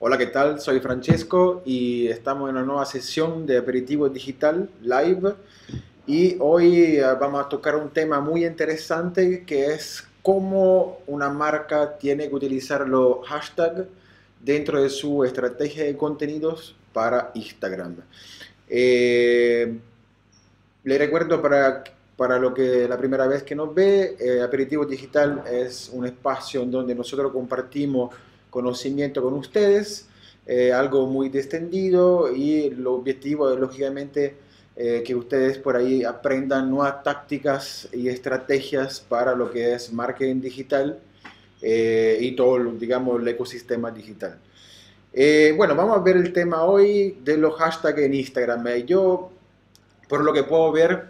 Hola, ¿qué tal? Soy Francesco y estamos en una nueva sesión de Aperitivo Digital Live y hoy eh, vamos a tocar un tema muy interesante que es cómo una marca tiene que utilizar los hashtags dentro de su estrategia de contenidos para Instagram. Eh, le recuerdo para, para lo que la primera vez que nos ve, eh, Aperitivo Digital es un espacio en donde nosotros compartimos conocimiento con ustedes, eh, algo muy distendido y el objetivo es lógicamente eh, que ustedes por ahí aprendan nuevas tácticas y estrategias para lo que es marketing digital eh, y todo, digamos, el ecosistema digital. bueno, vamos a ver el tema hoy de los hashtags en Instagram. Yo, por lo que puedo ver,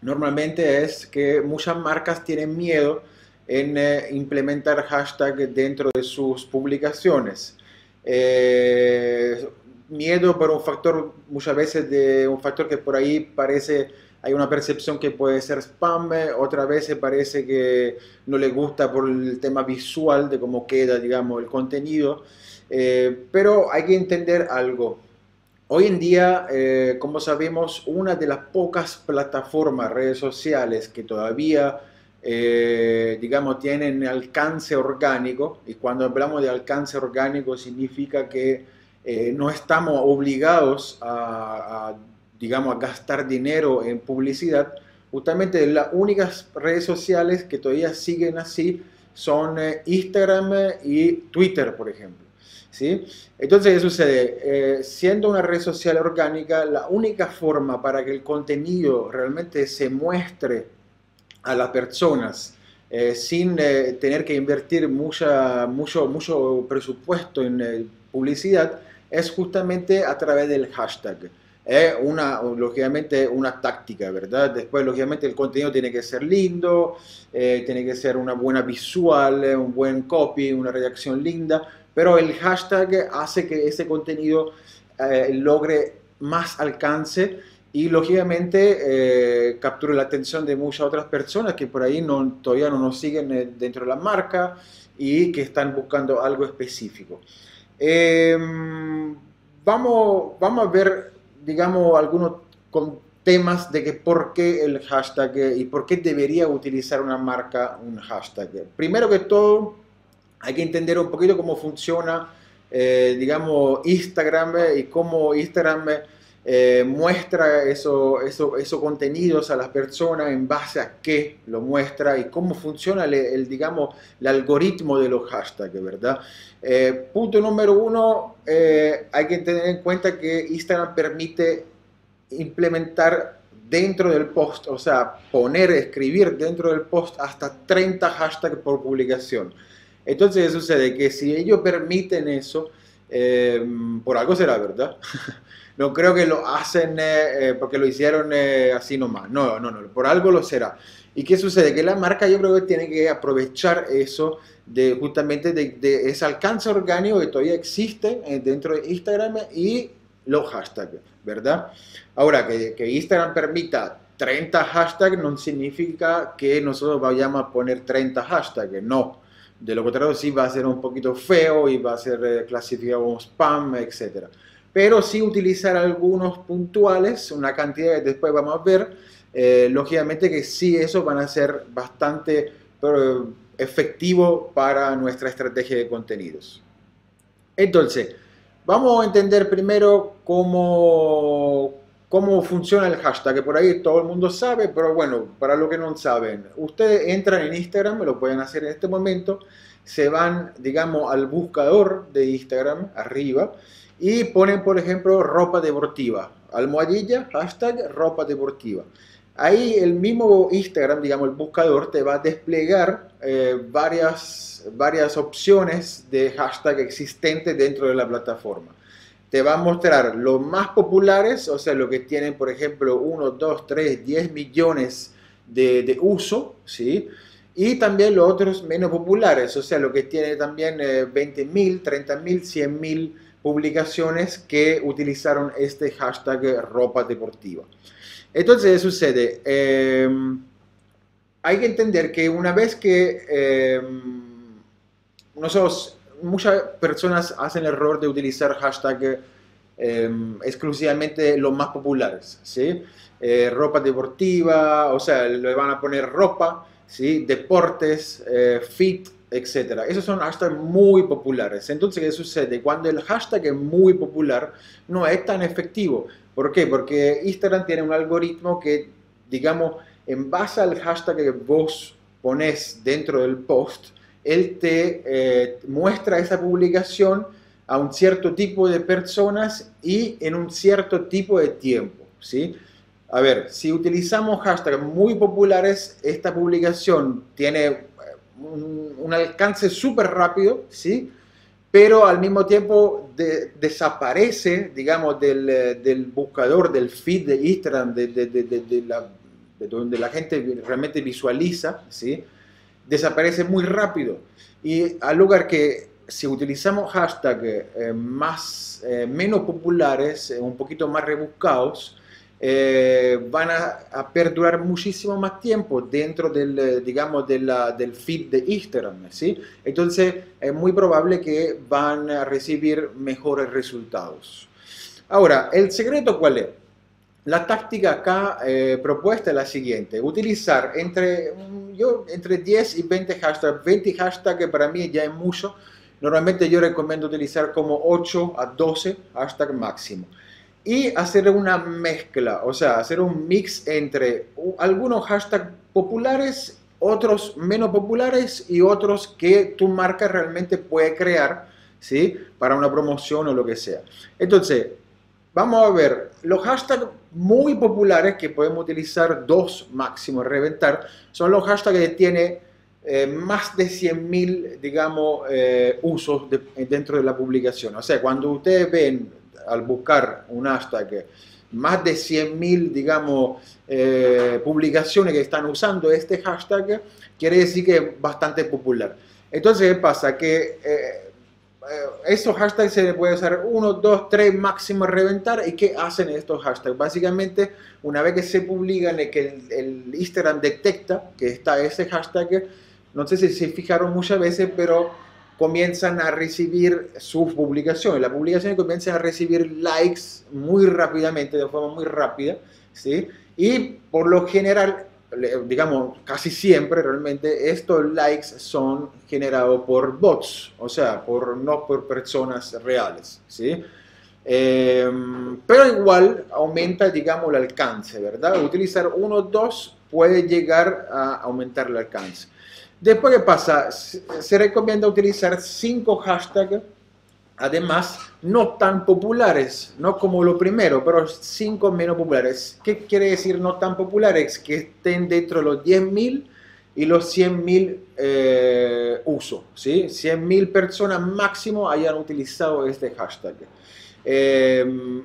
normalmente es que muchas marcas tienen miedo en eh, implementar hashtag dentro de sus publicaciones. Eh, miedo por un factor, muchas veces de un factor que por ahí parece, hay una percepción que puede ser spam, otra vez parece que no le gusta por el tema visual de cómo queda, digamos, el contenido. Eh, pero hay que entender algo. Hoy en día, como sabemos, una de las pocas plataformas, redes sociales que todavía eh, digamos, tienen alcance orgánico, y cuando hablamos de alcance orgánico significa que eh, no estamos obligados a, digamos, a gastar dinero en publicidad. Justamente las únicas redes sociales que todavía siguen así son eh, Instagram y Twitter, por ejemplo. ¿Sí? Entonces, ¿qué sucede? siendo una red social orgánica, la única forma para que el contenido realmente se muestre a las personas eh, sin eh, tener que invertir mucha, mucho, mucho presupuesto en eh, publicidad es justamente a través del hashtag. Es una, lógicamente, una táctica, ¿verdad? Después, lógicamente, el contenido tiene que ser lindo, tiene que ser una buena visual, un buen copy, una redacción linda, pero el hashtag hace que ese contenido logre más alcance y lógicamente eh, captura la atención de muchas otras personas que por ahí no, todavía no nos siguen eh, dentro de la marca y que están buscando algo específico. Em, vamos, vamos a ver, digamos, algunos con temas de que por qué el hashtag y por qué debería utilizar una marca un hashtag. Primero que todo, hay que entender un poquito cómo funciona, eh, digamos, Instagram y cómo Instagram eh, muestra esos eso, eso contenidos a las personas en base a qué lo muestra y cómo funciona el, digamos, el algoritmo de los hashtags, ¿verdad? Eh, punto número uno, eh, hay que tener en cuenta que Instagram permite implementar dentro del post, o sea, poner, escribir dentro del post hasta 30 hashtags por publicación. Entonces, ¿qué sucede? Que si ellos permiten eso, por algo será, ¿verdad? No creo que lo hacen eh, eh, porque lo hicieron eh, así nomás. No, no, no, por algo lo será. ¿Y qué sucede? Que la marca yo creo que tiene que aprovechar eso de justamente de, ese alcance orgánico que todavía existe dentro de Instagram y los hashtags, ¿verdad? Ahora, que, que Instagram permita 30 hashtags no significa que nosotros vayamos a poner 30 hashtags, no. De lo contrario, sí va a ser un poquito feo y va a ser clasificado como spam, etcétera pero sí utilizar algunos puntuales, una cantidad que después vamos a ver, eh, lógicamente que sí, eso van a ser bastante efectivo para nuestra estrategia de contenidos. Entonces, vamos a entender primero cómo, cómo funciona el hashtag, que por ahí todo el mundo sabe, pero bueno, para los que no saben, ustedes entran en Instagram, lo pueden hacer en este momento, se van, digamos, al buscador de Instagram, arriba, y ponen, por ejemplo, ropa deportiva, almohadilla, hashtag ropa deportiva. Ahí el mismo Instagram, digamos, el buscador, te va a desplegar eh, varias, varias opciones de hashtag existentes dentro de la plataforma. Te va a mostrar los más populares, o sea, lo que tienen, por ejemplo, 1, 2, 3, 10 millones de, de uso, ¿sí? Y también los otros menos populares, o sea, lo que tiene también eh, 20 mil, 30 mil, 100 mil publicaciones que utilizaron este hashtag ropa deportiva. Entonces, ¿qué sucede? Em, hay que entender que una vez que em, nosotros muchas personas hacen el error de utilizar hashtag em, exclusivamente los más populares, ¿sí? Eh, ropa deportiva, o sea, le van a poner ropa, ¿sí? Deportes, eh, fit, etc. Esos son hashtags muy populares. Entonces, ¿qué sucede? Cuando el hashtag es muy popular, no es tan efectivo. ¿Por qué? Porque Instagram tiene un algoritmo que, digamos, en base al hashtag que vos pones dentro del post, él te eh, muestra esa publicación a un cierto tipo de personas y en un cierto tipo de tiempo, ¿sí? A ver, si utilizamos hashtags muy populares, esta publicación tiene eh, un, alcance súper rápido, ¿sí? Pero al mismo tiempo desaparece, digamos, del, eh, del, buscador, del feed de Instagram, de, donde la gente realmente visualiza, ¿sí? Desaparece muy rápido. Y al lugar que si utilizamos hashtags eh, más, eh, menos populares, eh, un poquito más rebuscados, van a, perdurar muchísimo más tiempo dentro del, digamos, de del feed de Instagram, ¿sí? Entonces es muy probable que van a recibir mejores resultados. Ahora, ¿el secreto cuál es? La táctica acá propuesta es la siguiente, utilizar entre yo entre 10 y 20 hashtags, 20 hashtags para mí ya es mucho. Normalmente yo recomiendo utilizar como 8 a 12 hashtags máximo. Y hacer una mezcla, o sea, hacer un mix entre algunos hashtags populares, otros menos populares y otros que tu marca realmente puede crear, ¿sí? Para una promoción o lo que sea. Entonces, vamos a ver, los hashtags muy populares que podemos utilizar, dos máximo reventar, son los hashtags que tienen eh, más de 100.000, digamos, eh, usos dentro de la publicación. O sea, cuando ustedes ven al buscar un hashtag más de 100.000, digamos, eh, publicaciones que están usando este hashtag, quiere decir que es bastante popular. Entonces, ¿qué pasa? Que eh, estos hashtags se puede usar uno, dos, tres máximo reventar. ¿Y qué hacen estos hashtags? Básicamente, una vez que se publican que el, Instagram detecta que está ese hashtag, no sé si se fijaron muchas veces, pero comienzan a recibir sus publicaciones. Las publicaciones comienzan a recibir likes muy rápidamente, de forma muy rápida, ¿sí? Y por lo general digamos, casi siempre realmente estos likes son generados por bots, o sea, por, no por personas reales, ¿sí? Em, pero igual aumenta, digamos, el alcance, ¿verdad? Utilizar uno o dos puede llegar a aumentar el alcance. Después, ¿qué pasa? Se recomienda utilizar cinco hashtags además no tan populares, no como lo primero, pero cinco menos populares. ¿Qué quiere decir no tan populares? Que estén dentro de los 10.000 y los 100.000 eh, usos, ¿sí? 100.000 personas máximo hayan utilizado este hashtag. Eh,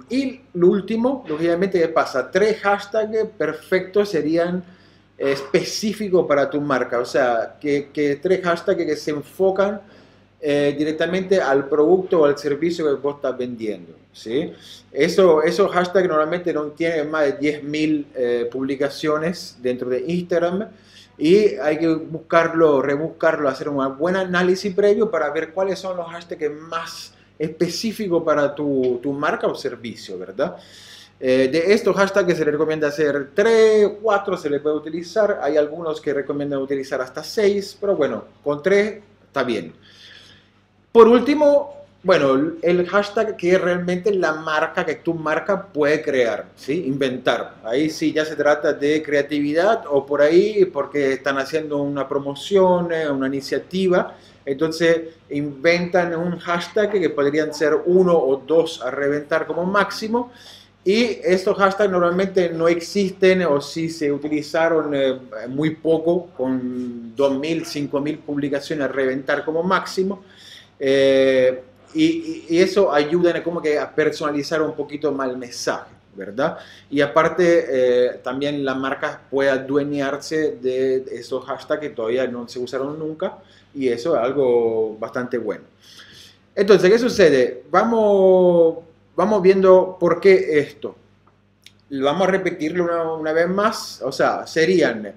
y lo último, lógicamente, ¿qué pasa? Tres hashtags perfectos serían específicos para tu marca, o sea, que, que tres hashtags que se enfocan eh, directamente al producto o al servicio que vos estás vendiendo. ¿sí? Eso, esos hashtags normalmente no tienen más de 10.000 eh, publicaciones dentro de Instagram y hay que buscarlo, rebuscarlo, hacer un buen análisis previo para ver cuáles son los hashtags más específicos para tu, tu marca o servicio, ¿verdad? Eh, de estos hashtags se le recomienda hacer 3, 4 se le puede utilizar, hay algunos que recomiendan utilizar hasta 6, pero bueno, con 3 está bien. Por último, bueno, el hashtag que es realmente la marca que tu marca puede crear, ¿sí? Inventar. Ahí sí ya se trata de creatividad o por ahí porque están haciendo una promoción, eh, una iniciativa. Entonces inventan un hashtag que podrían ser uno o dos a reventar como máximo. Y estos hashtags normalmente no existen o si se utilizaron eh, muy poco, con 2.000, 5.000 publicaciones a reventar como máximo. Eh, y, eso ayuda como que a personalizar un poquito más el mensaje, ¿verdad? Y aparte, eh, también la marca puede adueñarse de esos hashtags que todavía no se usaron nunca y eso es algo bastante bueno. Entonces, ¿qué sucede? Vamos, vamos viendo por qué esto. Vamos a repetirlo una, una vez más. O sea, serían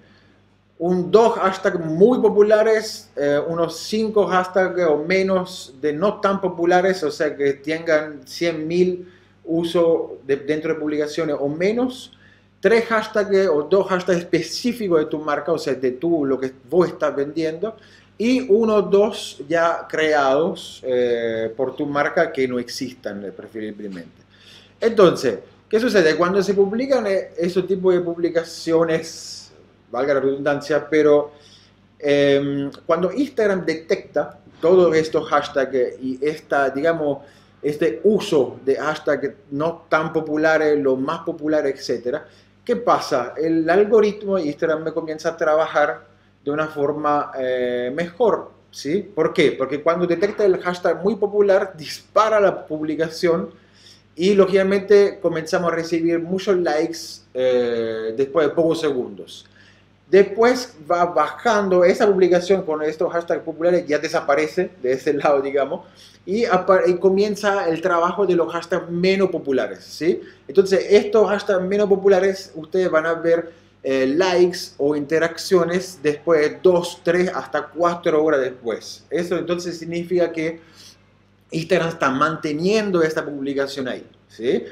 un dos hashtags muy populares, eh, unos cinco hashtags o menos de no tan populares, o sea que tengan 100.000 uso dentro de publicaciones o menos, tres hashtags o dos hashtags específicos de tu marca, o sea, de tú, lo que vos estás vendiendo, y uno o dos ya creados eh, por tu marca que no existan eh, preferiblemente. Entonces, ¿qué sucede? Cuando se publican eh, ese tipo de publicaciones, valga la redundancia, pero em, cuando Instagram detecta todos estos hashtags y esta, digamos, este uso de hashtags no tan populares, los más populares, etcétera, ¿qué pasa? El algoritmo de Instagram me comienza a trabajar de una forma eh, mejor. ¿sí? ¿Por qué? Porque cuando detecta el hashtag muy popular, dispara la publicación y lógicamente comenzamos a recibir muchos likes eh, después de pocos segundos. Después va bajando esa publicación con estos hashtags populares, ya desaparece de ese lado, digamos, y, y, comienza el trabajo de los hashtags menos populares, ¿sí? Entonces, estos hashtags menos populares, ustedes van a ver eh, likes o interacciones después de 2, 3, hasta 4 horas después. Eso entonces significa que Instagram está manteniendo esta publicación ahí. ¿sí?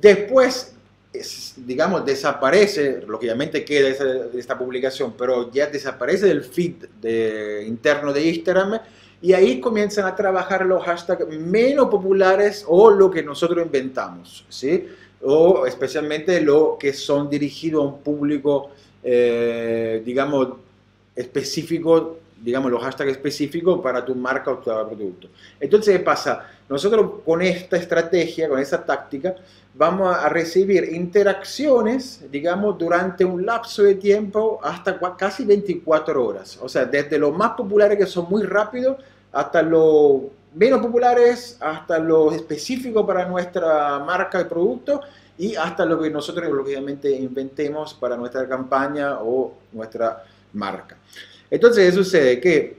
Después, digamos, desaparece, lógicamente queda esta publicación, pero ya desaparece del feed de, interno de Instagram y ahí comienzan a trabajar los hashtags menos populares o lo que nosotros inventamos. ¿sí? o especialmente lo que son dirigidos a un público, eh, digamos, específico, digamos, los hashtags específicos para tu marca o tu producto. Entonces, ¿qué pasa? Nosotros con esta estrategia, con esta táctica, vamos a recibir interacciones, digamos, durante un lapso de tiempo hasta casi 24 horas. O sea, desde los más populares que son muy rápidos hasta los menos populares hasta lo específico para nuestra marca y producto y hasta lo que nosotros lógicamente inventemos para nuestra campaña o nuestra marca. Entonces, ¿qué sucede? Que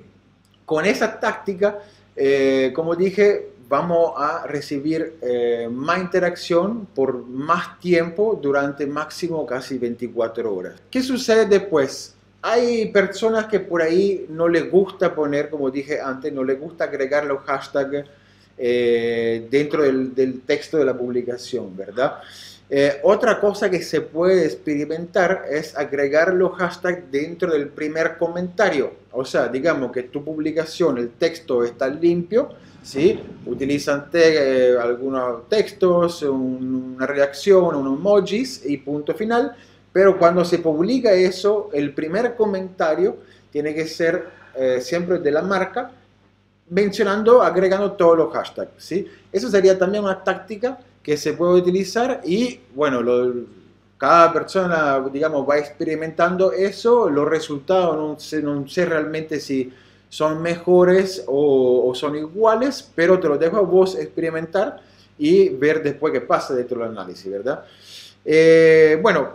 con esa táctica, eh, como dije, vamos a recibir eh, más interacción por más tiempo durante máximo casi 24 horas. ¿Qué sucede después? Hay personas que por ahí no les gusta poner, como dije antes, no les gusta agregar los hashtags eh, dentro del, texto de la publicación, ¿verdad? Eh, otra cosa que se puede experimentar es agregar los hashtags dentro del primer comentario. O sea, digamos que tu publicación, el texto está limpio, ¿sí? Utilizan eh, algunos textos, una reacción, un emojis y punto final pero cuando se publica eso, el primer comentario tiene que ser eh, siempre de la marca, mencionando, agregando todos los hashtags. ¿sí? Eso sería también una táctica que se puede utilizar y, bueno, cada persona, digamos, va experimentando eso, los resultados no sé, no sé realmente si son mejores o, son iguales, pero te lo dejo a vos experimentar y ver después qué pasa dentro del análisis, ¿verdad? Eh, bueno,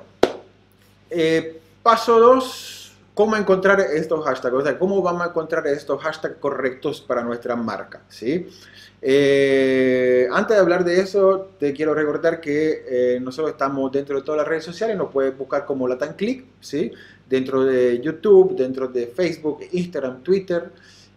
eh, paso 2, ¿cómo encontrar estos hashtags? O sea, ¿cómo vamos a encontrar estos hashtags correctos para nuestra marca? ¿sí? Eh, antes de hablar de eso, te quiero recordar que eh, nosotros estamos dentro de todas las redes sociales, nos puedes buscar como LatanClick, ¿sí? dentro de YouTube, dentro de Facebook, Instagram, Twitter.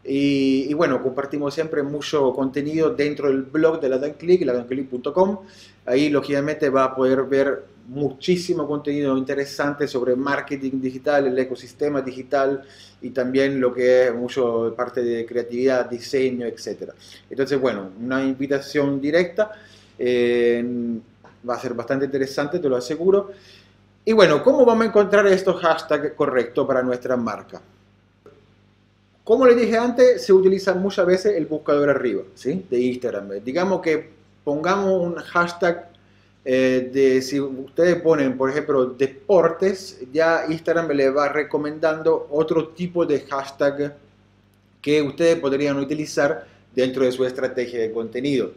Y, bueno, compartimos siempre mucho contenido dentro del blog de LatanClick, latanclick.com. Ahí, lógicamente, va a poder ver muchísimo contenido interesante sobre marketing digital, el ecosistema digital y también lo que es mucho parte de creatividad, diseño, etc. Entonces, bueno, una invitación directa. Eh, va a ser bastante interesante, te lo aseguro. Y bueno, ¿cómo vamos a encontrar estos hashtags correctos para nuestra marca? Como les dije antes, se utiliza muchas veces el buscador arriba, ¿sí? De Instagram. Digamos que pongamos un hashtag eh, de si ustedes ponen, por ejemplo, deportes, ya Instagram le va recomendando otro tipo de hashtag que ustedes podrían utilizar dentro de su estrategia de contenido.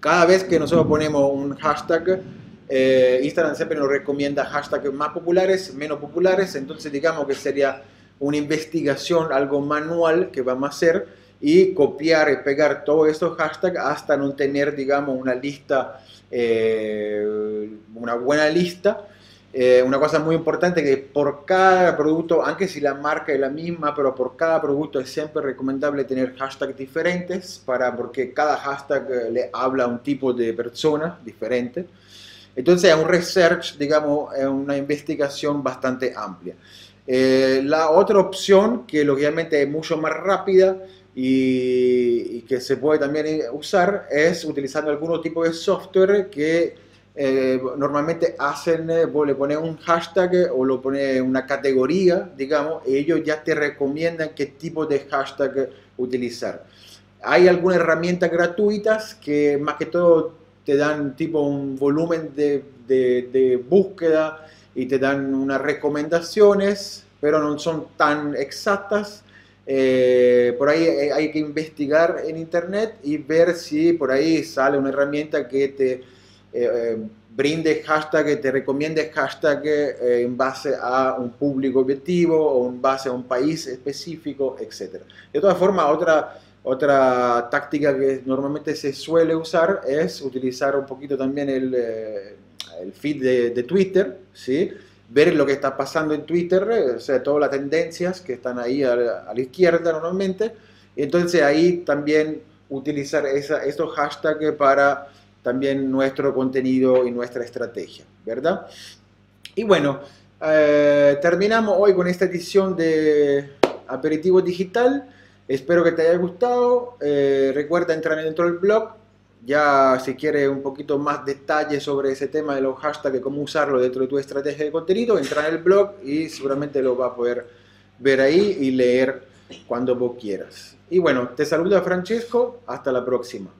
Cada vez que nosotros ponemos un hashtag, eh, Instagram siempre nos recomienda hashtags más populares, menos populares, entonces digamos que sería una investigación, algo manual que vamos a hacer y copiar y pegar todos estos hashtags hasta no tener, digamos, una lista eh, una buena lista Eh, una cosa muy importante que por cada producto, aunque si la marca es la misma, pero por cada producto es siempre recomendable tener hashtags diferentes para, porque cada hashtag eh, le habla a un tipo de persona diferente. Entonces es un research, digamos, es una investigación bastante amplia. La otra opción, que lógicamente es mucho más rápida y, que se puede también usar, es utilizando algún tipo de software que eh, normalmente hacen, eh, vos le pones un hashtag o lo pones una categoría, digamos, y ellos ya te recomiendan qué tipo de hashtag utilizar. Hay algunas herramientas gratuitas que más que todo te dan tipo un volumen de, de búsqueda y te dan unas recomendaciones, pero no son tan exactas. Eh, por ahí eh, hay que investigar en internet y ver si por ahí sale una herramienta que te eh, brinde hashtag, que te recomiende hashtag en base a un público objetivo o en base a un país específico, etc. De todas formas, otra, otra táctica que normalmente se suele usar es utilizar un poquito también el, el feed de, de Twitter, ¿sí? Ver lo que está pasando en Twitter, eh, o sea, todas las tendencias que están ahí a la, izquierda normalmente. Entonces ahí también utilizar esa, estos hashtags para también nuestro contenido y nuestra estrategia, ¿verdad? Y bueno, eh, terminamos hoy con esta edición de Aperitivo Digital. Espero que te haya gustado. Eh, recuerda entrar dentro del blog ya si quieres un poquito más detalle sobre ese tema de los hashtags y cómo usarlo dentro de tu estrategia de contenido, entra en el blog y seguramente lo va a poder ver ahí y leer cuando vos quieras. Y bueno, te saluda Francesco, hasta la próxima.